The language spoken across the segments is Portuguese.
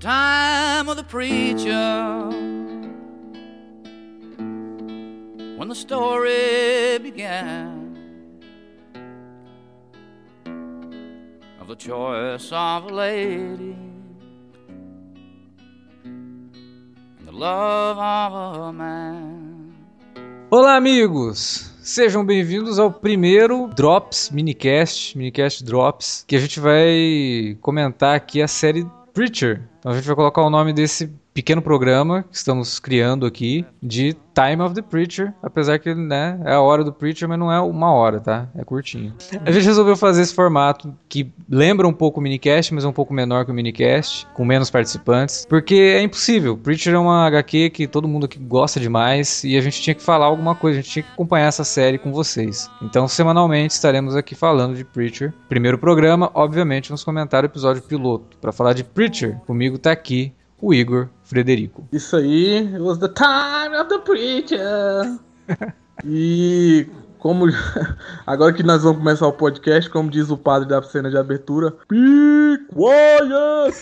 time of the preacher when the story began of the choice of a lady and the love of a man. Olá, amigos! Sejam bem-vindos ao primeiro Drops Minicast, Minicast Drops, que a gente vai comentar aqui a série Preacher. Então a gente vai colocar o nome desse pequeno programa que estamos criando aqui de Time of the Preacher, apesar que né, é a hora do Preacher, mas não é uma hora, tá? É curtinho. A gente resolveu fazer esse formato que lembra um pouco o minicast, mas é um pouco menor que o minicast, com menos participantes, porque é impossível. Preacher é uma HQ que todo mundo aqui gosta demais e a gente tinha que falar alguma coisa, a gente tinha que acompanhar essa série com vocês. Então, semanalmente estaremos aqui falando de Preacher. Primeiro programa, obviamente, vamos comentar o episódio piloto. Para falar de Preacher, comigo tá aqui o Igor Frederico. Isso aí, it was the time of the preacher. e como agora que nós vamos começar o podcast, como diz o padre da cena de abertura, be quiet.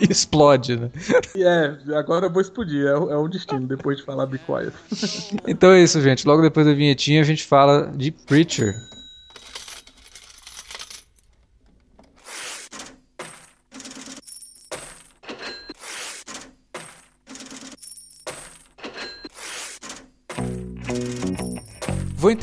Explode, né? É, agora eu vou explodir, é, é um destino depois de falar be quiet. então é isso, gente. Logo depois da vinhetinha a gente fala de Preacher.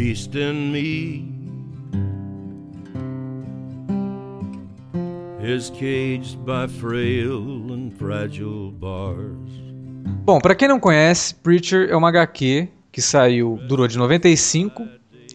Beast in me is caged by frail and fragile bars. Bom, para quem não conhece, Preacher é uma HQ que saiu, durou de 95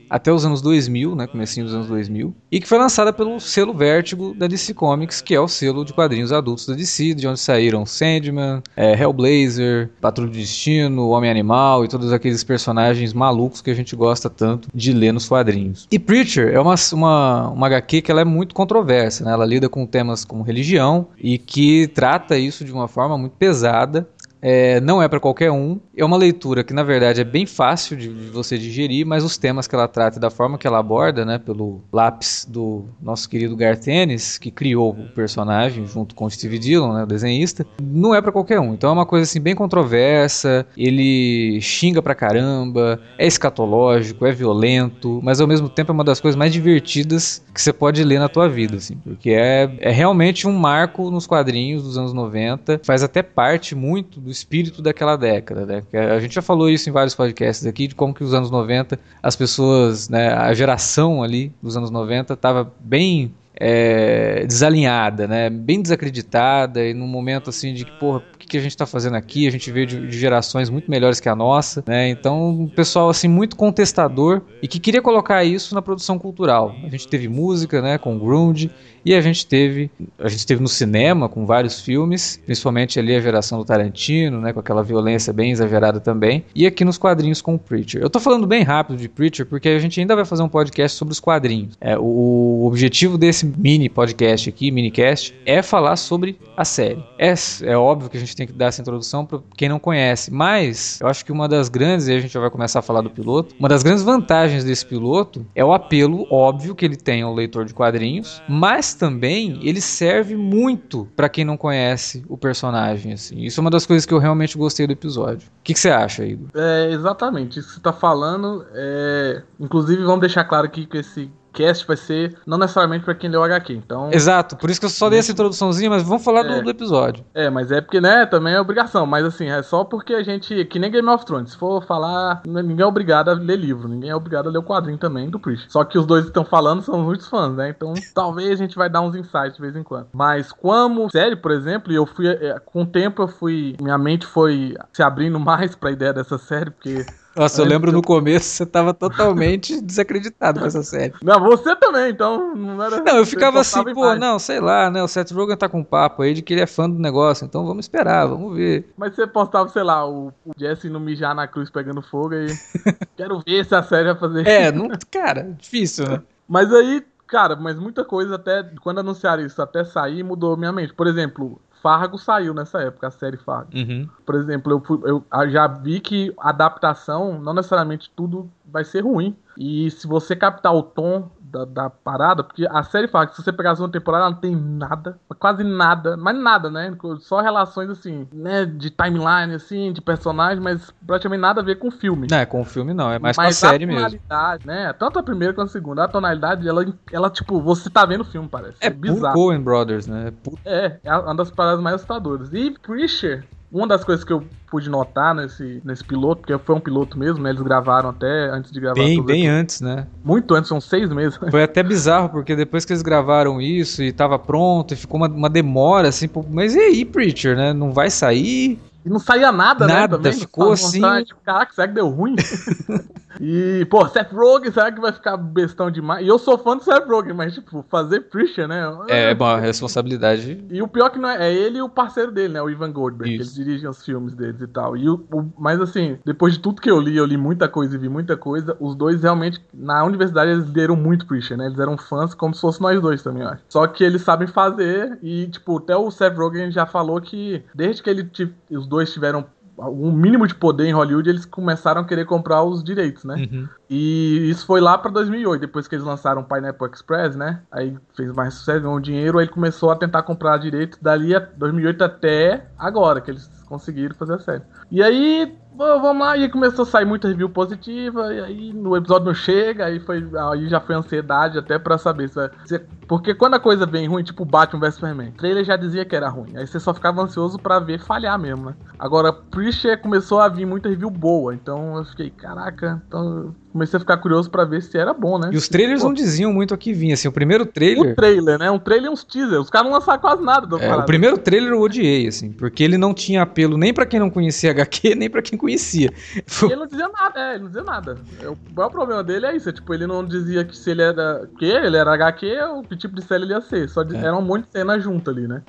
até os anos 2000, né, comecinho dos anos 2000, e que foi lançada pelo selo Vértigo da DC Comics, que é o selo de quadrinhos adultos da DC, de onde saíram Sandman, é, Hellblazer, Patrulha do Destino, Homem-Animal e todos aqueles personagens malucos que a gente gosta tanto de ler nos quadrinhos. E Preacher é uma, uma, uma HQ que ela é muito controversa, né? ela lida com temas como religião e que trata isso de uma forma muito pesada é, não é para qualquer um. É uma leitura que, na verdade, é bem fácil de, você digerir, mas os temas que ela trata e da forma que ela aborda, né, pelo lápis do nosso querido Garth Ennis, que criou o personagem junto com o Steve Dillon, né, o desenhista, não é para qualquer um. Então é uma coisa assim bem controversa. Ele xinga pra caramba, é escatológico, é violento, mas ao mesmo tempo é uma das coisas mais divertidas que você pode ler na tua vida, assim, porque é, é realmente um marco nos quadrinhos dos anos 90, faz até parte muito do espírito daquela década, né? A gente já falou isso em vários podcasts aqui, de como que os anos 90, as pessoas, né, a geração ali dos anos 90 estava bem é, desalinhada, né? Bem desacreditada e num momento assim de que, porra, o que, que a gente está fazendo aqui? A gente veio de, de, gerações muito melhores que a nossa, né? Então, um pessoal assim muito contestador e que queria colocar isso na produção cultural. A gente teve música, né, com grunge e a gente teve, a gente teve no cinema com vários filmes, principalmente ali a geração do Tarantino, né, com aquela violência bem exagerada também, e aqui nos quadrinhos com o Preacher. Eu tô falando bem rápido de Preacher porque a gente ainda vai fazer um podcast sobre os quadrinhos. É, o objetivo desse mini podcast aqui, minicast, é falar sobre a série. É, é óbvio que a gente tem que dar essa introdução para quem não conhece, mas eu acho que uma das grandes, e a gente já vai começar a falar do piloto, uma das grandes vantagens desse piloto é o apelo óbvio que ele tem ao leitor de quadrinhos, mas também ele serve muito para quem não conhece o personagem. Assim. Isso é uma das coisas que eu realmente gostei do episódio. O que, você acha, Igor? É, exatamente. Isso que você tá falando. É... Inclusive, vamos deixar claro aqui que esse cast vai ser não necessariamente para quem leu HQ. Então, Exato, por isso que eu só dei essa introduçãozinha, mas vamos falar é, do, do, episódio. É, mas é porque, né, também é obrigação, mas assim, é só porque a gente, que nem Game of Thrones, se for falar, ninguém é obrigado a ler livro, ninguém é obrigado a ler o quadrinho também do Preach. Só que os dois estão falando são muitos fãs, né? Então, talvez a gente vai dar uns insights de vez em quando. Mas como série, por exemplo, eu fui é, com o tempo eu fui, minha mente foi se abrindo mais para a ideia dessa série, porque Nossa, eu lembro no começo você tava totalmente desacreditado com essa série. Não, você também, então não era. Não, eu ficava assim, pô, imagem. não, sei lá, né? O Seth Rogen tá com um papo aí de que ele é fã do negócio, então vamos esperar, vamos ver. Mas você postava, sei lá, o, o Jesse no mijar na cruz pegando fogo e. Quero ver se a série vai fazer É, não, cara, difícil, né? Mas aí, cara, mas muita coisa até. Quando anunciaram isso até sair, mudou minha mente. Por exemplo, Fargo saiu nessa época, a série Fargo. Uhum. Por exemplo, eu, fui- eu já vi que adaptação, não necessariamente tudo vai ser ruim. E se você captar o tom da, da parada, porque a série Fargo, se você pegar a segunda temporada, ela não tem nada, quase nada, mas nada, né? Só relações assim, né? De timeline, assim, de personagem, mas praticamente nada a ver com o filme. Não, é com o filme não, é mais com a Mas série a mesmo. tonalidade, né? Tanto a primeira quanto a segunda, a tonalidade, ela, ela tipo, você tá vendo o filme, parece. É puro Coen Brothers, né? É É, é uma das paradas mais assustadoras. E Preacher, uma das coisas que eu pude notar nesse, nesse piloto, porque foi um piloto mesmo, né? Eles gravaram até antes de gravar Bem, bem aqui. antes, né? Muito antes, são seis meses. Foi até bizarro, porque depois que eles gravaram isso e tava pronto, e ficou uma, uma demora, assim, pô, mas e aí, Preacher, né? Não vai sair? E não saía nada, né? Nada, Também, ficou assim- caraca, será que deu ruim? e, pô, Seth Rogen, será que vai ficar bestão demais? E eu sou fã do Seth Rogen, mas, tipo, fazer Preacher, né? É, bom, a responsabilidade. E o pior que não é, é ele e o parceiro dele, né? O Ivan Goldberg, que eles Isso. dirigem os filmes deles e tal. E o, o- mas assim, depois de tudo que eu li, eu li muita coisa e vi muita coisa, os dois realmente, na universidade, eles leram muito Preacher, né? Eles eram fãs como se fosse nós dois também, acho. Só que eles sabem fazer e, tipo, até o Seth Rogen já falou que desde que ele os dois tiveram algum mínimo de poder em Hollywood, eles começaram a querer comprar os direitos, né? Uhum. E isso foi lá pra 2008, depois que eles lançaram o Pineapple Express, né? Aí fez mais sucesso, ganhou dinheiro, aí ele começou a tentar comprar direito dali a 2008 até agora, que eles conseguiram fazer a série. E aí, vamos lá, e começou a sair muita review positiva, e aí no episódio não chega, aí, foi, aí já foi ansiedade até pra saber se, se- Porque quando a coisa vem ruim, tipo Batman vs Superman, o trailer já dizia que era ruim, aí você só ficava ansioso pra ver falhar mesmo, né? Agora, Preacher começou a vir muita review boa, então eu fiquei, caraca, então comecei a ficar curioso pra ver se era bom, né? E os trailers Pô, não diziam muito o que vinha, assim, o primeiro trailer... trailer, né? Um trailer e uns teasers. Os caras não lançaram quase nada do É, o primeiro trailer eu odiei, assim, porque ele não tinha apelo nem pra quem não conhecia HQ, nem pra quem conhecia. E ele não dizia nada, é, ele não dizia nada. É, O maior problema dele é isso, é, tipo, ele não dizia que se ele era que ele era HQ, ou que tipo de série ele ia ser. Só de- É. era um monte de cena junto ali, né?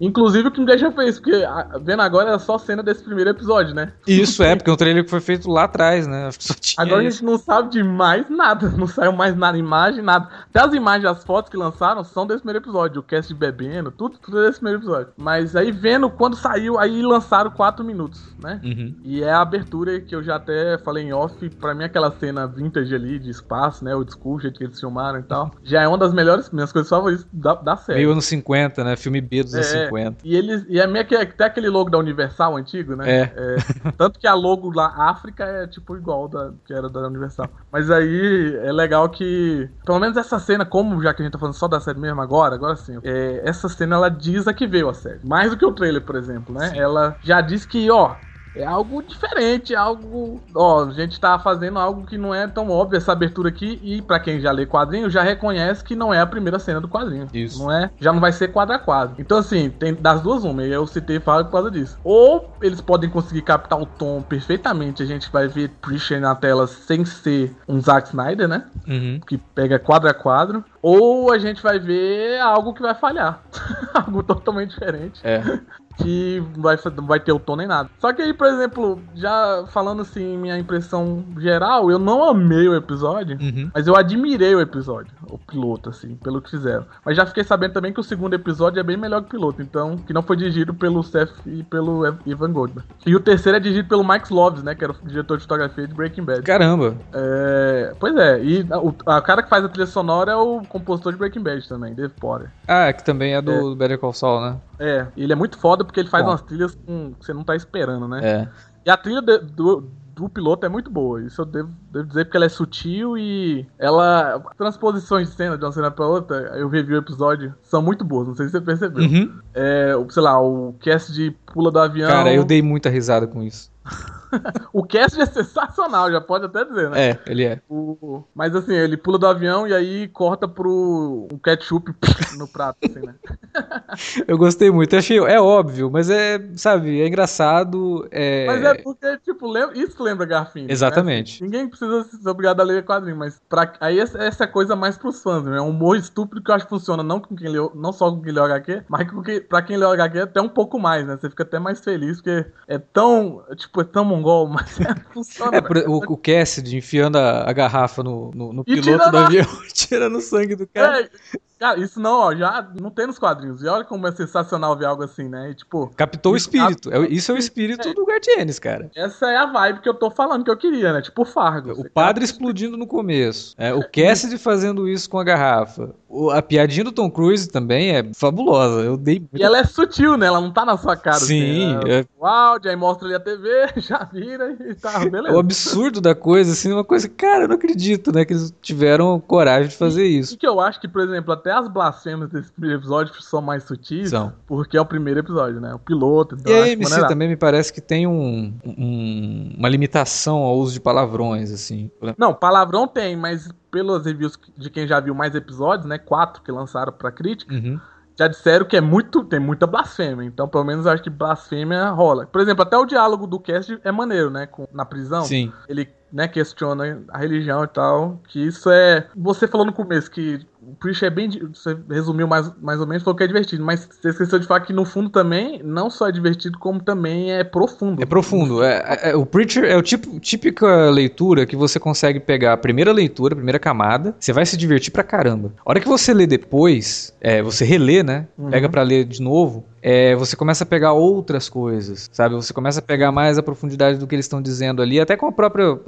Inclusive o que me deixa fez, porque a- vendo agora era só cena desse primeiro episódio, né? Isso é, porque é um trailer que foi feito lá atrás, né? Agora a isso. gente não sabe de mais nada, não saiu mais nada, imagem, nada. Até as imagens, as fotos que lançaram são desse primeiro episódio, o cast bebendo, tudo, tudo é desse primeiro episódio. Mas aí vendo quando saiu, aí lançaram 4 minutos, né? Uhum. E é a abertura que eu já até falei em off, pra mim aquela cena vintage ali de espaço, né? O discurso, jeito que eles filmaram e tal. Já é uma das melhores, minhas coisas favoritas da, da série. Meio anos 50, né? Filme B dos anos É. 50. E eles. E é meio que até aquele logo da Universal antigo, né? É. tanto que a logo lá, África, é tipo igual da, que era da Universal. Mas aí é legal que. Pelo menos essa cena, como já que a gente tá falando só da série mesmo agora, agora sim. é, essa cena ela diz a que veio a série. Mais do que o trailer, por exemplo, né? Ela já diz que, ó. É algo diferente, algo. Ó, a gente tá fazendo algo que não é tão óbvio essa abertura aqui. E pra quem já lê quadrinho, já reconhece que não é a primeira cena do quadrinho. Isso. Não é? Já não vai ser quadro a quadro. Então, assim, tem das duas uma. E eu citei Fábio por causa disso. Ou eles podem conseguir captar o tom perfeitamente. A gente vai ver Preacher na tela sem ser um Zack Snyder, né? Uhum. Que pega quadro a quadro. Ou a gente vai ver algo que vai falhar. algo totalmente diferente É. que não vai, vai ter o tom nem nada. Só que aí, por exemplo, já falando assim, minha impressão geral, eu não amei o episódio, Uhum. mas eu admirei o episódio, o piloto, assim, pelo que fizeram. Mas já fiquei sabendo também que o segundo episódio é bem melhor que o piloto, então, que não foi dirigido pelo Seth e pelo Ivan Goldberg. E o terceiro é dirigido pelo Mike Loves, né, que era o diretor de fotografia de Breaking Bad. Caramba. É, pois é, e o a cara que faz a trilha sonora é o compositor de Breaking Bad também, Dave Potter. Ah, que também é do Better Call Saul, né? É, ele é muito foda porque ele faz Bom. umas trilhas com- que você não tá esperando, né? É. E a trilha de- do, do piloto é muito boa. Isso eu devo, devo dizer porque ela é sutil e ela. Transposições de cena de uma cena pra outra, eu revi o episódio, são muito boas. Não sei se você percebeu. Uhum. É, sei lá, o cast de pula do avião. Cara, eu dei muita risada com isso. O cast é sensacional, já pode até dizer, né? É, ele é. O- Mas assim, ele pula do avião e aí corta pro um ketchup no prato, assim, né? Eu gostei muito. Eu achei, é óbvio, mas é, sabe, é engraçado. É... Mas é porque, tipo, lembra, isso lembra Garfinho. né? Exatamente. Ninguém precisa ser obrigado a ler quadrinho, mas pra, aí essa, é coisa mais pros fãs, né? É um humor estúpido que eu acho que funciona não, com quem leu, não só com quem leu HQ, mas com quem, pra quem leu HQ até um pouco mais, né? Você fica até mais feliz, porque é tão, tipo, é tão mongol, mas é, funciona. É, por- o, o Cassidy enfiando a, a garrafa no, no, no piloto do avião, tirando o sangue do cara. É, cara, isso não, ó, já não tem nos quadrinhos. E olha como é sensacional ver algo assim, né? E, tipo, Captou o espírito. É, isso é o espírito É. do Gartienes, cara. essa é a vibe que eu tô falando que eu queria, né? Tipo, Fargo. O padre explodindo no começo. É, o Cassidy fazendo isso com a garrafa. O- a piadinha do Tom Cruise também é fabulosa. Eu dei E ela é sutil, né? Ela não tá na sua cara. Sim, assim, é- O áudio, aí mostra ali a TV, já vira e tá, beleza. O absurdo da coisa, assim, uma coisa, cara, eu não acredito, né, que eles tiveram coragem de fazer E isso. que eu acho que, por exemplo, até as blasfêmias desse primeiro episódio são mais sutis, São. porque é o primeiro episódio, né? O piloto. Então E a acho AMC maneirado. também me parece que tem um, um- uma limitação ao uso de palavrões, assim. Não, palavrão tem, mas pelos reviews de quem já viu mais episódios, né? Quatro que lançaram pra crítica, Uhum. já disseram que é muito. Tem muita blasfêmia. Então, pelo menos, eu acho que blasfêmia rola. Por exemplo, até o diálogo do cast é maneiro, né? Com, na prisão. Sim. ele né, questiona a religião e tal. Que isso é. Você falou no começo que o Preach é bem. Você resumiu mais, mais ou menos, falou que é divertido. Mas você esqueceu de falar que no fundo também, não só é divertido, como também é profundo. É profundo. É, é- é- o Preacher é o tipo, típica leitura que você consegue pegar a primeira leitura, a primeira camada, você vai se divertir pra caramba. A hora que você lê depois, é, você relê, né? Uhum. Pega pra ler de novo, é, você começa a pegar outras coisas, sabe? Você começa a pegar mais a profundidade do que eles estão dizendo ali, até com a própria.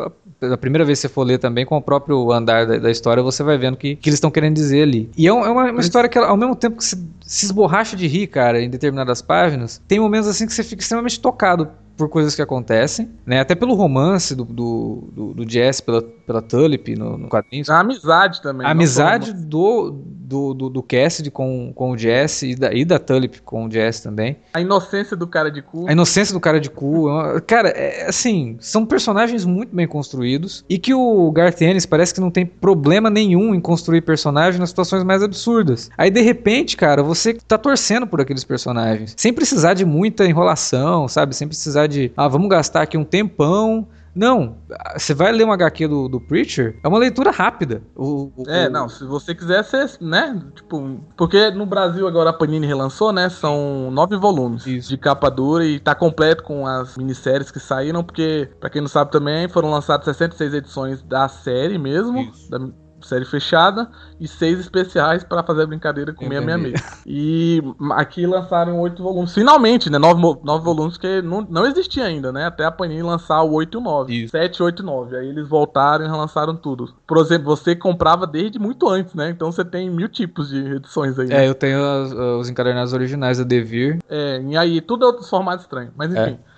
A primeira vez que você for ler também, com o próprio andar da, da história, você vai vendo que, que eles estão querendo dizer ali. E é, um- é uma, uma história que, ao mesmo tempo que se, se esborracha de rir, cara, em determinadas páginas, tem momentos assim que você fica extremamente tocado por coisas que acontecem, né? Até pelo romance do, do, do, do Jess pela, pela Tulip no, no quadrinho. A amizade também. A amizade do, do, do, do Cassidy com, com o Jesse e da, e da Tulip com o Jesse também. A inocência do cara de cu. A inocência do cara de cu. é Cara, é, assim, são personagens muito bem construídos e que o Garth Ennis parece que não tem problema nenhum em construir personagens nas situações mais absurdas. Aí, de repente, cara, você tá torcendo por aqueles personagens. Sem precisar de muita enrolação, sabe? Sem precisar de, ah, vamos gastar aqui um tempão. Não, você vai ler um HQ do, do Preacher, é uma leitura rápida. O, o- É, não, se você quiser, você, né? Tipo, porque no Brasil agora a Panini relançou, né? São nove volumes Isso. de capa dura e tá completo com as minisséries que saíram, porque, pra quem não sabe também, foram lançadas 66 edições da série mesmo, da série fechada, e seis especiais pra fazer a brincadeira com Eu 666. E aqui lançaram oito volumes, finalmente, né? Nove, nove volumes que não, não existia ainda, né? Até a Panini lançar o 8 e o 9. Isso. 7, 8 e 9. Aí eles voltaram e relançaram tudo. Por exemplo, você comprava desde muito antes, né? Então você tem mil tipos de edições aí. né? É, eu tenho as- os encadernados originais da Devir. É, e aí tudo é outro formato estranho. Mas enfim. É,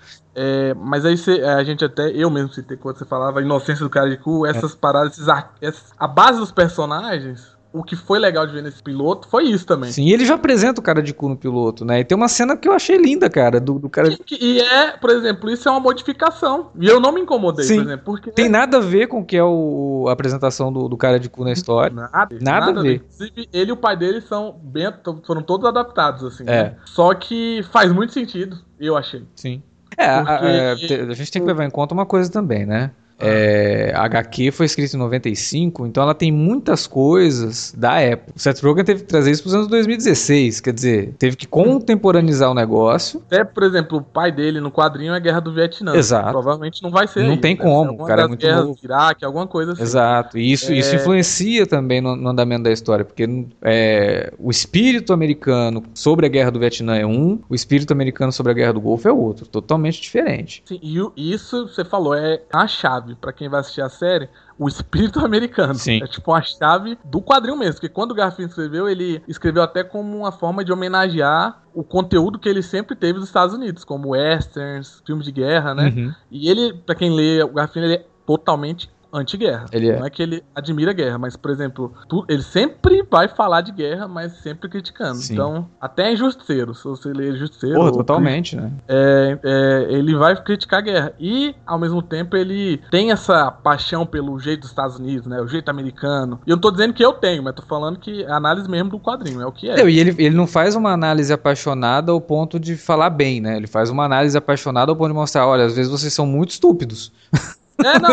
mas aí você- a gente até, eu mesmo citei quando você falava a inocência do cara de cu, essas paradas, esses a base dos personagens, o que foi legal de ver nesse piloto foi isso também. Sim, ele já apresenta o cara de cu no piloto, né? E tem uma cena que eu achei linda, cara, do, do cara. E, e é, por exemplo, isso é uma modificação. E eu não me incomodei, Sim. por exemplo, porque. Tem nada a ver com o que é o, a apresentação do, do cara de cu na história. Nada, Nada a ver. Inclusive, ele e o pai dele são bem, foram todos adaptados, assim. É. né? Só que faz muito sentido, eu achei. Sim. É, a, Porque- a- te- a gente tem que levar em conta uma coisa também, né? É, a HQ foi escrita em 95, então ela tem muitas coisas da época. O Seth Rogen teve que trazer isso para os anos 2016, quer dizer, teve que contemporaneizar o negócio. Até, por exemplo, o pai dele no quadrinho é a Guerra do Vietnã. Exato. Provavelmente não vai ser. Não aí, tem ser como, o cara é muito guerras novo. Iraque, alguma coisa assim. Exato. E isso, isso É. influencia também no, no andamento da história, porque é, o espírito americano sobre a guerra do Vietnã é um, o espírito americano sobre a guerra do Golfo é outro, totalmente diferente. Sim, e isso, você falou, é a chave pra quem vai assistir a série, o espírito americano. Sim. É tipo uma chave do quadrinho mesmo, porque quando o Garfield escreveu, ele escreveu até como uma forma de homenagear o conteúdo que ele sempre teve dos Estados Unidos, como westerns, filmes de guerra, né? Uhum. E ele, pra quem lê o Garfield, ele é totalmente anti-guerra. Ele é. Não é que ele admira a guerra, mas, por exemplo, tu- ele sempre vai falar de guerra, mas sempre criticando. Sim. Então, até em Justiceiro, se você ler Justiceiro... Porra, totalmente, né? é, é, ele vai criticar a guerra. E, ao mesmo tempo, ele tem essa paixão pelo jeito dos Estados Unidos, né? O jeito americano. E eu não tô dizendo que eu tenho, mas tô falando que é a análise mesmo do quadrinho, é o que é. Não, e ele, ele não faz uma análise apaixonada ao ponto de falar bem, né? Ele faz uma análise apaixonada ao ponto de mostrar, olha, às vezes vocês são muito estúpidos. É, não.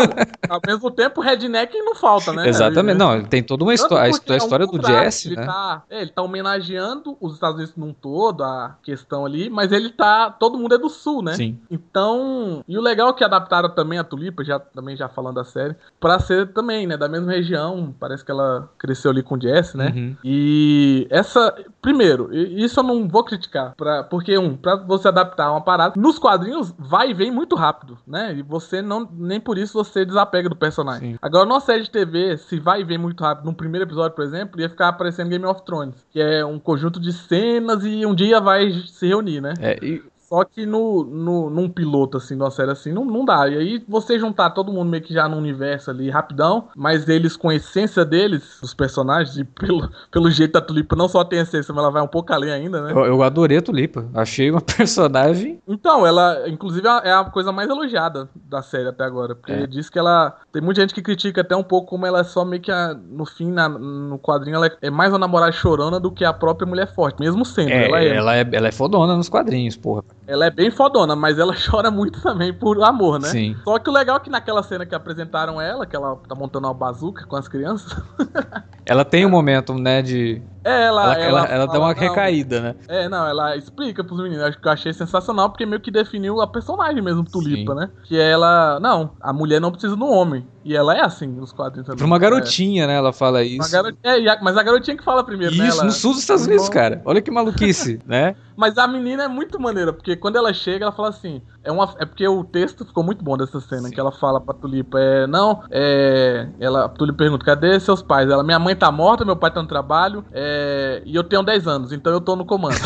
Ao mesmo tempo, redneck não falta, né? Exatamente. Ele- Não, tem toda uma história. A porque histó- a é um história do Jesse, ele né? Tá, é, ele tá homenageando os Estados Unidos num todo, a questão ali, mas ele tá. Todo mundo é do sul, né? Sim. Então. E o legal é que adaptaram também a Tulipa, já, também já falando da série, pra ser também, né? Da mesma região. Parece que ela cresceu ali com o Jesse, né? Uhum. E essa. Primeiro, isso eu não vou criticar. Pra, porque, um, pra você adaptar uma parada. Nos quadrinhos, vai e vem muito rápido, né? E você não. Nem por isso você desapega do personagem. Sim. Agora, numa série de TV, se vai e vem muito rápido, no primeiro episódio, por exemplo, ia ficar aparecendo Game of Thrones. Que é um conjunto de cenas e um dia vai se reunir, né? É, e- Só que no, no, num piloto, assim, de uma série assim, não, não dá. E aí você juntar todo mundo meio que já no universo ali rapidão, mas eles com a essência deles, os personagens, e pelo, pelo jeito da Tulipa não só tem essência, mas ela vai um pouco além ainda, né? eu, eu adorei a Tulipa. Achei uma personagem. Então, ela, inclusive, é a coisa mais elogiada da série até agora. Porque É. diz que ela. Tem muita gente que critica até um pouco como ela é só meio que a- no fim, na- no quadrinho, ela é mais uma namorada chorona do que a própria mulher forte. Mesmo sendo, É, ela é. ela, é, ela é fodona nos quadrinhos, porra. Ela é bem fodona, mas ela chora muito também por amor, né? Sim. Só que o legal é que naquela cena que apresentaram ela, que ela tá montando uma bazuca com as crianças, Ela tem um momento, né, de. é, ela. Ela, ela, ela dá fala, uma "Não, recaída, né? É, não, ela explica pros meninos. Acho que eu achei sensacional, porque meio que definiu a personagem mesmo, Tulipa, Sim. né? Que ela. Não, a mulher não precisa do homem. E ela é assim nos quadrinhos também. Pra uma garotinha, né? Ela fala É, isso. uma garo- é, a- mas a garotinha que fala primeiro, né? Isso, Ela- no sul dos Estados Unidos, cara. Olha que maluquice, né? Mas a menina é muito maneira, porque quando ela chega, ela fala assim. É, uma, é porque o texto ficou muito bom dessa cena, que ela fala pra Tulipa, é. Não, é. Ela, a Tulipa pergunta, cadê seus pais? Ela, minha mãe tá morta, meu pai tá no trabalho, é, e eu tenho 10 anos, então eu tô no comando.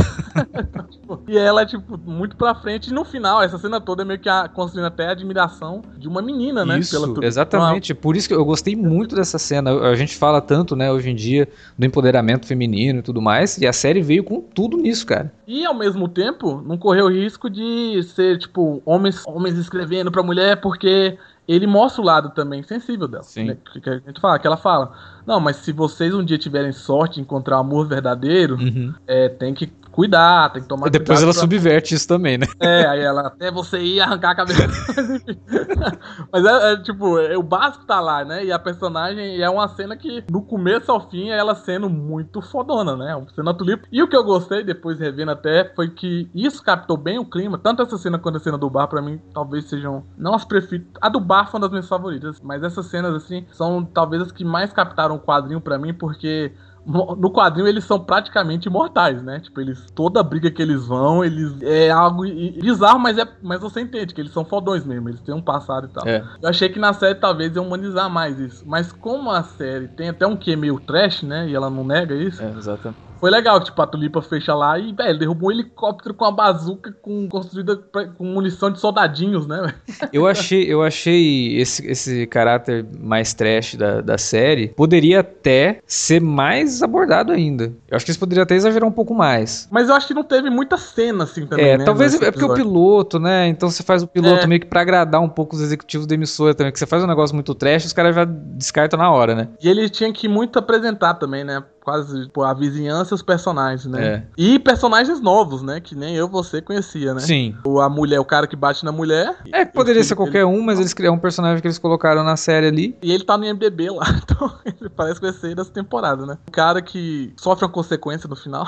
Tipo, e ela, tipo, muito pra frente, e no final, essa cena toda é meio que a, construindo até a admiração de uma menina, né? Isso, Tulipa. exatamente. Por isso que eu gostei muito dessa cena. A gente fala tanto, né, hoje em dia, do empoderamento feminino e tudo mais, e a série veio com tudo nisso, cara. E ao mesmo tempo, não correu o risco de ser, tipo, homens, homens escrevendo pra mulher, porque ele mostra o lado também sensível dela. Sim. né? Que, a gente fala, que ela fala. Não, mas se vocês um dia tiverem sorte de encontrar o amor verdadeiro, é, tem que cuidar, tem que tomar E depois ela pra- subverte isso também, né? É, aí ela até você ir arrancar a cabeça. Mas, é, é, tipo, é, o básico tá lá, né? E a personagem é uma cena que, do começo ao fim, é ela sendo muito fodona, né? Uma cena tulipa. E o que eu gostei, depois revendo até, foi que isso captou bem o clima. Tanto essa cena quanto a cena do bar, pra mim, talvez sejam. Não as preferidas. A do bar foi uma das minhas favoritas. Mas essas cenas, assim, são talvez as que mais captaram o quadrinho pra mim, porque no quadrinho eles são praticamente imortais, né? Tipo, eles toda briga que eles vão, eles é algo bizarro, mas é mas você entende que eles são fodões mesmo, eles têm um passado e tal. É. Eu achei que na série talvez ia humanizar mais isso, mas como a série tem até um que meio trash, né? E ela não nega isso. É, exatamente. Foi legal que tipo a Tulipa fecha lá e, velho, derrubou um helicóptero com uma bazuca com construída pra- com munição de soldadinhos, né? Eu achei, eu achei esse, esse caráter mais trash da, da série poderia até ser mais abordado ainda. Eu acho que eles poderiam até exagerar um pouco mais. Mas eu acho que não teve muita cena assim também, é, né, talvez é porque o piloto, né? Então você faz o piloto É. meio que pra agradar um pouco os executivos da emissora também. Que você faz um negócio muito trash, os caras já descartam na hora, né? E ele tinha que muito apresentar também, né? Quase tipo, a vizinhança e os personagens, né? É. E personagens novos, né? Que nem eu você conhecia, né? Sim. O, a mulher, o cara que bate na mulher. É poderia ser qualquer um, mas eles criaram um personagem que eles colocaram na série ali. E ele tá no IMDB lá, então ele parece que vai ser dessa temporada, né? O cara que sofre uma consequência no final.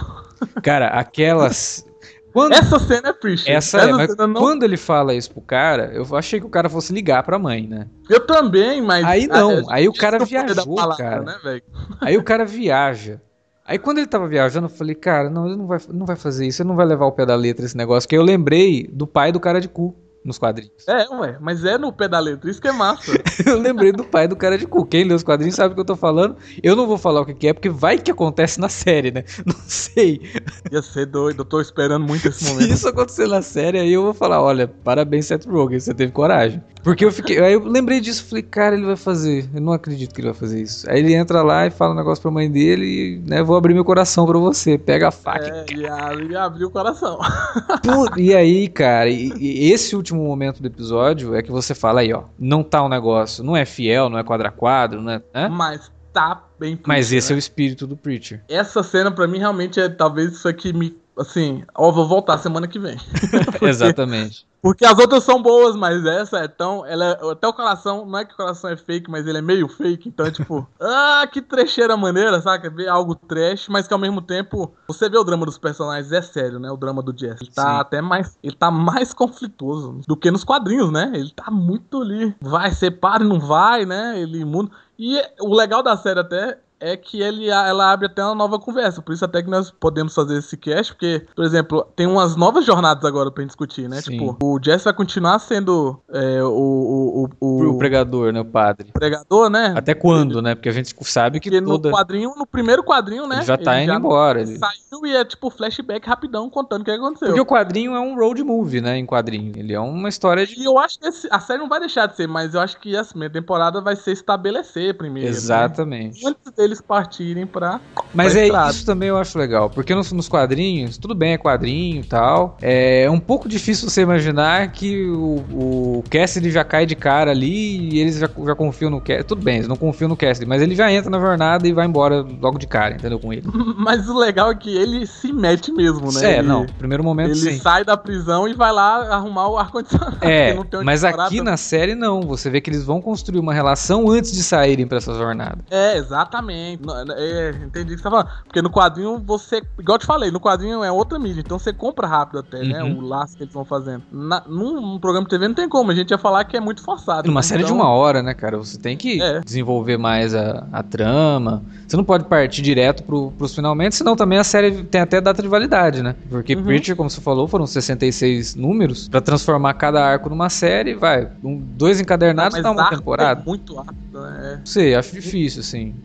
Cara, aquelas. Quando... Essa cena é Preacher. Essa é, mas cena não- quando ele fala isso pro cara, eu achei que o cara fosse ligar pra mãe, né? Eu também, mas. Aí não, Ah, aí o cara é viajou, cara. Né? Aí o cara viaja. Aí quando ele tava viajando, eu falei, cara, não, ele não vai, não vai fazer isso, ele não vai levar o pé da letra esse negócio. Porque eu lembrei do pai do cara de cu. Nos quadrinhos. É, ué, mas é no pé da letra, isso que é massa. eu lembrei do pai do cara de cu. Quem lê os quadrinhos sabe o que eu tô falando. Eu não vou falar o que, que é, porque vai que acontece na série, né? Não sei. Ia ser doido, eu tô esperando muito esse Se momento. isso acontecer na série, aí eu vou falar: olha, parabéns, Seth Rogen, você teve coragem. Porque eu fiquei. Aí eu lembrei disso, falei, cara, ele vai fazer. Eu não acredito que ele vai fazer isso. Aí ele entra lá e fala um negócio pra mãe dele e, né, vou abrir meu coração pra você. Pega a faca. É, e e abriu o coração. Pô, e aí, cara, e, e esse último momento do episódio é que você fala aí, ó, não tá um negócio, não é fiel, não é quadra a quadro, né? Mas tá bem Mas Preacher, esse é né? o espírito do Preacher. Essa cena pra mim realmente é talvez isso aqui me. Assim, ó, vou voltar semana que vem. Exatamente. Porque as outras são boas, mas essa é tão. Ela é- até o coração, não é que o coração é fake, mas ele é meio fake. Então é tipo, ah, que trecheira maneira, saca? Ver algo trash, mas que ao mesmo tempo. Você vê o drama dos personagens, é sério, né? O drama do Jess. Ele tá Sim. até mais. Ele tá mais conflituoso do que nos quadrinhos, né? Ele tá muito ali. Vai, separa e não vai, né? Ele muda. E o legal da série até é que ele, ela abre até uma nova conversa. Por isso até que nós podemos fazer esse cast, porque, por exemplo, tem umas novas jornadas agora pra gente discutir, né? Sim. Tipo, o Jess vai continuar sendo é, o, o, o, O pregador, né, o padre. pregador, né? Até quando, né? Porque a gente sabe que Porque no toda... quadrinho, no primeiro quadrinho, né? Ele já tá indo embora. Ele... Saiu e é tipo flashback rapidão contando o que aconteceu. Porque o quadrinho é um road movie, né, em quadrinho. Ele é uma história de... E eu acho que esse- a série não vai deixar de ser, mas eu acho que essa primeira temporada vai ser estabelecer primeiro. né? Exatamente. Antes deles partirem pra. Mas pra é estrada. isso também eu acho legal, porque nos, nos quadrinhos, tudo bem, é quadrinho e tal. É um pouco difícil você imaginar que o, o Cassidy já cai de cara ali e eles já, já confiam no Cassidy. Tudo bem, eles não confiam no Cassidy, mas ele já entra na jornada e vai embora logo de cara, entendeu? Com ele. Mas o legal é que ele se mete mesmo, né? é, Ele- não, primeiro momento Ele sim. sai da prisão e vai lá arrumar o ar-condicionado. É, mas aqui na série não. Você vê que eles vão construir uma relação antes de saírem pra essa jornada. É, exatamente. Não, É, entendi o que você tá falando. Porque no quadrinho você. Igual eu te falei, no quadrinho é outra mídia, então você compra rápido até, né? Uhum. O laço que eles vão fazendo. Na, num, num programa de TV não tem como, a gente ia falar que é muito forçado. Numa né? série de Então, uma hora, né, cara? Você tem que É. desenvolver mais a, a trama. Você não pode partir direto pro, pros finalmente, senão também a série tem até data de validade, né? Porque Uhum. Preacher, como você falou, foram 66 números pra transformar cada arco numa série, vai. Um, dois encadernados dá uma arco temporada. É muito rápido, né? É. Não sei, acho difícil, assim.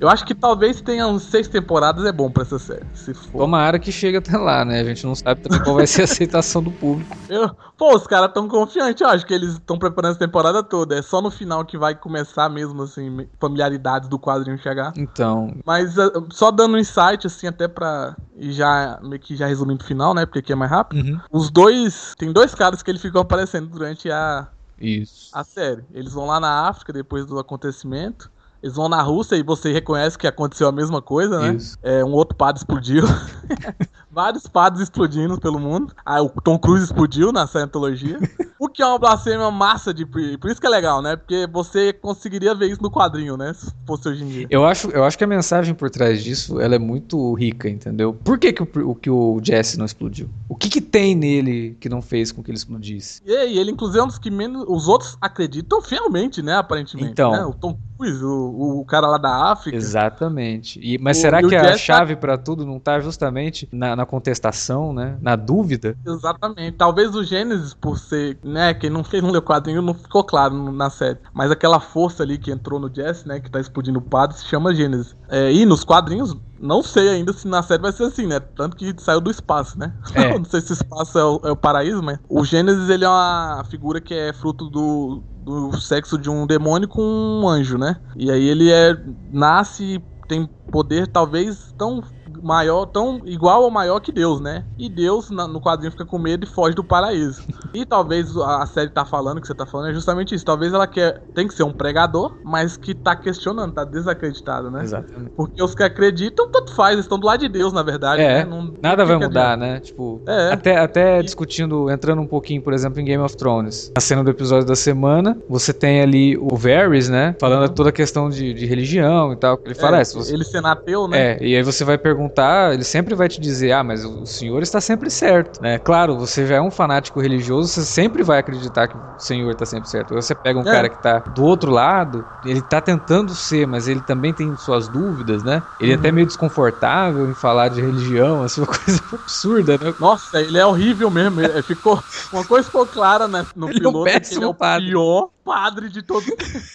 Eu acho que talvez tenha uns seis temporadas, é bom pra essa série. Se for. Tomara que chegue até lá, né? A gente não sabe também qual vai ser a aceitação do público. Eu- Pô, os caras tão confiantes, eu acho que eles estão preparando essa temporada toda. É só no final que vai começar mesmo, assim, familiaridades do quadrinho chegar. Então, Mas ah, só dando um insight, assim, até pra. E já, meio que já resumindo o final, né? Porque aqui é mais rápido. uhum, Os dois. Tem dois caras que eles ficam aparecendo durante a, isso. a série. Eles vão lá na África depois do acontecimento. Eles vão na Rússia e você reconhece que aconteceu a mesma coisa, né? Isso. É, um outro padre explodiu. Vários padres explodindo pelo mundo. Ah, o Tom Cruise explodiu na Scientologia. o que é uma blasfêmia massa de. Por isso que é legal, né? Porque você conseguiria ver isso no quadrinho, né? Se fosse hoje em dia. Eu acho, eu acho que a mensagem por trás disso ela é muito rica, entendeu? Por que, que o, que o Jesse não explodiu? O que, que tem nele que não fez com que ele explodisse? E, e ele, inclusive, é um dos que menos. Os outros acreditam fielmente, né? Aparentemente. Então. né? O Tom Cruise, o, o cara lá da África. Exatamente. E, mas O- será que a Jesse tá- chave pra tudo não tá justamente na, na contestação, né? Na dúvida? Exatamente. Talvez o Gênesis, por ser, né, quem não fez não leu quadrinho, não ficou claro na série. Mas aquela força ali que entrou no Jesse, né, que tá explodindo o padre, se chama Gênesis. É, e nos quadrinhos, não sei ainda se na série vai ser assim, né? Tanto que saiu do espaço, né? É. não sei se o espaço é o, é o paraíso, mas o Gênesis, ele é uma figura que é fruto do, do sexo de um demônio com um anjo, né? E aí ele é nasce e tem poder talvez tão maior, tão igual ou maior que Deus, né? E Deus na- no quadrinho fica com medo e foge do paraíso. E talvez a série tá falando, que você tá falando, é justamente isso. Talvez ela quer, tem que ser um pregador, mas que tá questionando, tá desacreditado, né? Exatamente. Porque os que acreditam, tanto faz, eles estão do lado de Deus, na verdade. É, né? Não- Nada vai mudar, né? Tipo, É. até, até discutindo, entrando um pouquinho, por exemplo, em Game of Thrones. Na cena do episódio da semana, você tem ali o Varys, né? Falando toda a questão de, de religião e tal. Ele fala, É, é, se você... Ele sendo ateu, né? É, e aí você vai perguntar voltar, ele sempre vai te dizer, ah, mas o senhor está sempre certo, né? Claro, você já é um fanático religioso, você sempre vai acreditar que o senhor está sempre certo. Você pega um É. cara que tá do outro lado, ele tá tentando ser, mas ele também tem suas dúvidas, né? Ele é até meio desconfortável em falar de religião, assim, uma coisa absurda, né? Nossa, ele é horrível mesmo. Ele ficou, uma coisa ficou clara né, no Ele é um piloto, é que péssimo ele é o padre. pior padre de todos.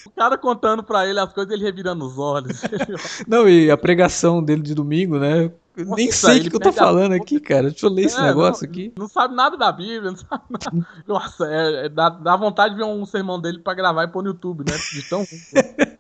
O cara contando pra ele as coisas, ele revirando os olhos. Não, e a pregação dele de domingo, né? Eu nem Nossa, sei o que, eu tô a falando aqui, cara. Deixa eu ler esse É, negócio não- aqui. Não sabe nada da Bíblia, não sabe nada. Nossa, é, é- dá, dá vontade de ver um sermão dele pra gravar e pôr no YouTube, né? De tão ruim.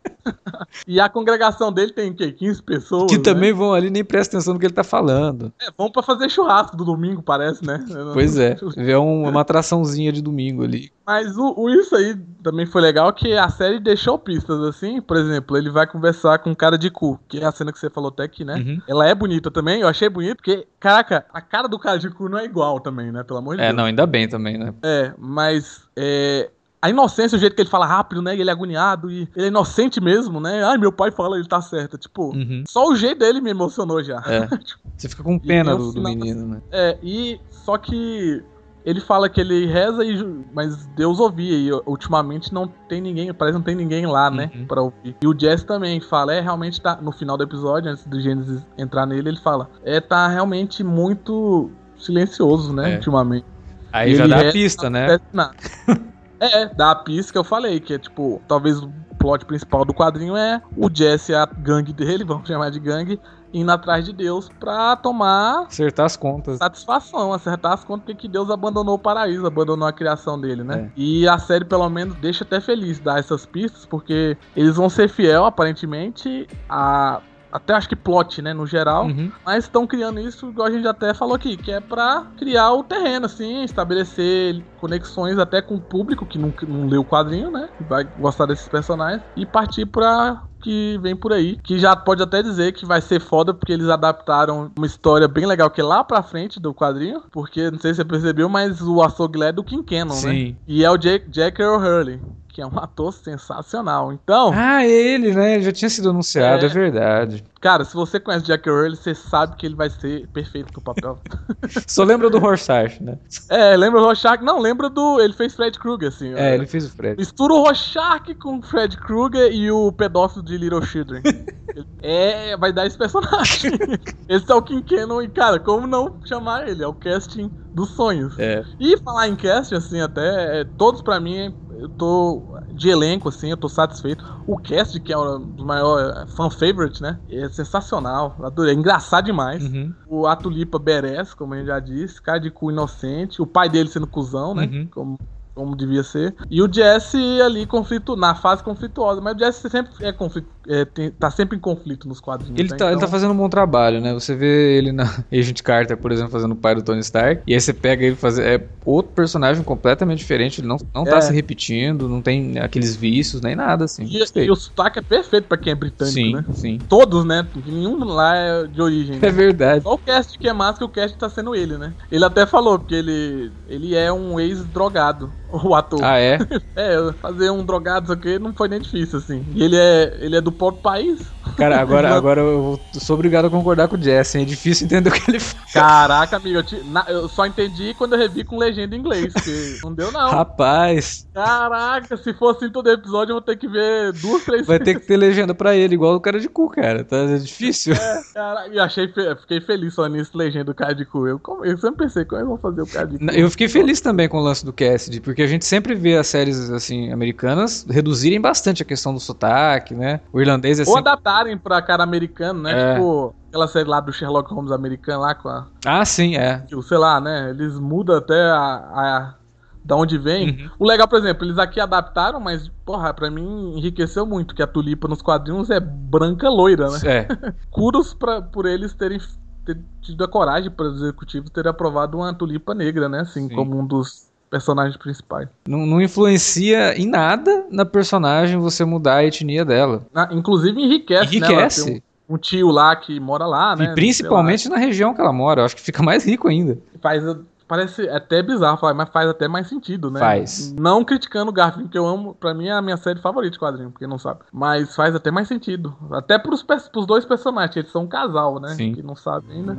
e a congregação dele tem o quê? 15 pessoas. Que né? também vão ali e nem prestam atenção no que ele tá falando. É, vão pra fazer churrasco do domingo, parece, né? Pois é. É um- uma atraçãozinha de domingo ali. Mas o, o- isso aí também foi legal que a série deixou pistas assim. Por exemplo, ele vai conversar com um cara de cu, que é a cena que você falou até aqui, né? Uhum. Ela é bonita também, eu achei bonito, porque, caraca, a cara do cu não é igual também, né? Pelo amor de É, Deus. não, ainda bem também, né? É, mas é, a inocência, o jeito que ele fala rápido, né? e Ele é agoniado e ele é inocente mesmo, né? Ai, meu pai fala, ele tá certo. Tipo, Uhum. só o jeito dele me emocionou já. É. Você fica com pena do, do menino, né? É, e só que ele fala que ele reza, e, mas Deus ouvia. E ultimamente não tem ninguém, parece que não tem ninguém lá, né? Uhum. Pra ouvir. E o Jesse também fala, é realmente tá. No final do episódio, antes do Gênesis entrar nele, ele fala, é, tá realmente muito silencioso, né? É. Ultimamente. Aí E já dá a reza, pista, não né? é, dá a pista que eu falei, que é tipo, talvez plot principal do quadrinho é o Jesse e a gangue dele, vamos chamar de gangue, indo atrás de Deus pra tomar Acertar as contas. satisfação, acertar as contas porque que Deus abandonou o paraíso, abandonou a criação dele, né? É. E a série, pelo menos, deixa até feliz dar essas pistas, porque eles vão ser fiel, aparentemente, a. Até acho que plot, né, no geral. Uhum. Mas estão criando isso, igual a gente até falou aqui, que é pra criar o terreno, assim, estabelecer conexões até com o público que não, não leu o quadrinho, né? Que vai gostar desses personagens. E partir pra que vem por aí. Que já pode até dizer que vai ser foda, porque eles adaptaram uma história bem legal que é lá pra frente do quadrinho. Porque, não sei se você percebeu, mas o açougue é do King Cannon, né? Sim. E é o Jack, Jack Earl Hurley, que é um ator sensacional. Então. Ah, ele, né? Ele já tinha sido anunciado, é, É. verdade. Cara, se você conhece Jack Earl, você sabe que ele vai ser perfeito pro papel. Só lembra do Rorschach, né? é, lembra o Rorschach? Não, lembra do... Ele fez Fred Krueger, assim. É, ó. ele fez o Fred. Mistura o Rorschach com o Fred Krueger e o pedófilo de Little Children. é, vai dar esse personagem. esse é o Kim Cannon e, cara, como não chamar ele? É o casting dos sonhos. É. E falar em casting, assim, até, é, todos pra mim, eu tô de elenco, assim, eu tô satisfeito. O cast, que é um dos maiores fan favorite, né? É sensacional. Adorei. É engraçado demais. Uhum. O Atulipa Beres, como a gente já disse, cara de cu inocente. O pai dele sendo cuzão, né? Uhum. Como, como devia ser. E o Jesse ali conflito, na fase conflituosa. Mas o Jesse sempre é conflito, é, tem- tá sempre em conflito nos quadrinhos. Ele né? tá, ele tá Então- fazendo um bom trabalho, né? Você vê ele na Agent Carter, por exemplo, fazendo o pai do Tony Stark, e aí você pega ele fazer. É outro personagem completamente diferente, ele não, não tá É. se repetindo, não tem aqueles vícios, nem nada, assim. E, Gostei. e o sotaque é perfeito pra quem é britânico, sim, né? sim. Todos, né? Porque Nenhum lá é de origem. né? É verdade. Só o cast que é massa que o cast tá sendo ele, né? Ele até falou, porque ele, ele é um ex-drogado, o ator. Ah, é? É, fazer um drogado, isso aqui não foi nem difícil, assim. E ele é, ele é do próprio país. Cara, agora, agora eu sou obrigado a concordar com o Jesse? É difícil entender o que ele fala. Caraca, amigo, eu, te- na- eu só entendi quando eu revi com legenda em inglês, não deu não. Rapaz, Caraca, se for assim todo episódio, eu vou ter que ver duas, três vai ter que ter legenda pra ele, igual o cara de cu, cara. Tá é difícil. Caraca, e achei, fiquei feliz só nisso, legenda do cara de cu. Eu, eu sempre pensei, como é que eu vou fazer o cara de cu? Eu fiquei feliz também com o lance do Cassidy, porque a gente sempre vê as séries assim americanas reduzirem bastante a questão do sotaque, né? O irlandês é Ou sempre... adaptarem pra cara americano, né? É. Tipo, aquela série lá do Sherlock Holmes americano lá com a. Ah, sim, é. Sei lá, né? Eles mudam até a. a- da onde vem. Uhum. O legal, por exemplo, eles aqui adaptaram, mas, porra, pra mim enriqueceu muito, que a tulipa nos quadrinhos é branca loira, né? É. Curos pra, por eles terem ter tido a coragem para os executivos terem aprovado uma tulipa negra, né? Assim, Sim. como um dos personagens principais. Não, não influencia em nada na personagem você mudar a etnia dela. Na- inclusive enriquece, né? Enriquece. tem um, um tio lá que mora lá, né? e principalmente na região que ela mora. Eu acho que fica mais rico ainda. Faz parece até bizarro falar, mas faz até mais sentido, né? Faz. Não criticando o Garfield, que eu amo, pra mim é a minha série favorita de quadrinho, porque não sabe. Mas faz até mais sentido. Até pros, pros dois personagens, eles são um casal, né? Sim. Que não sabe ainda.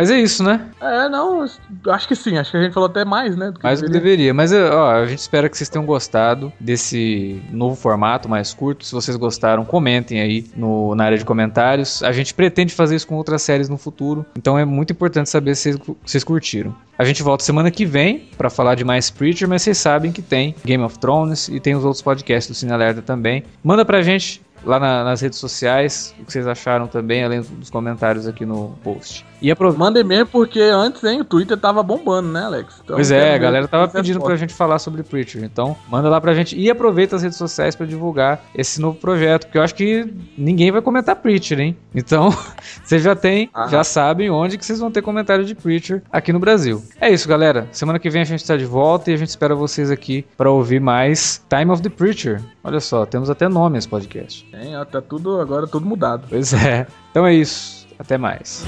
Mas é isso, né? É, não, acho que sim. Acho que a gente falou até mais, né? do que Mais do que deveria. Mas ó, a gente espera que vocês tenham gostado desse novo formato mais curto. Se vocês gostaram, comentem aí no, na área de comentários. A gente pretende fazer isso com outras séries no futuro. Então é muito importante saber se vocês, curtiram. A gente volta semana que vem pra falar de mais Preacher, mas vocês sabem que tem Game of Thrones e tem os outros podcasts do Cine Alerta também. Manda pra gente lá na- nas redes sociais o que vocês acharam também, além dos comentários aqui no post. E aproveita. Mandem mesmo, porque antes, hein, o Twitter tava bombando, né, Alex? Então, Pois é, a galera tava essa pedindo pra gente falar sobre Preacher. Então, manda lá pra gente e aproveita as redes sociais pra divulgar esse novo projeto, porque eu acho que ninguém vai comentar Preacher, hein? Então, vocês já tem, Ah. já sabem onde que vocês vão ter comentário de Preacher aqui no Brasil. É isso, galera. Semana que vem a gente tá de volta e a gente espera vocês aqui pra ouvir mais Time of the Preacher. Olha só, temos até nome esse podcast. Hein, ó, tá tudo, agora tudo mudado. Pois é. Então é isso. Até mais.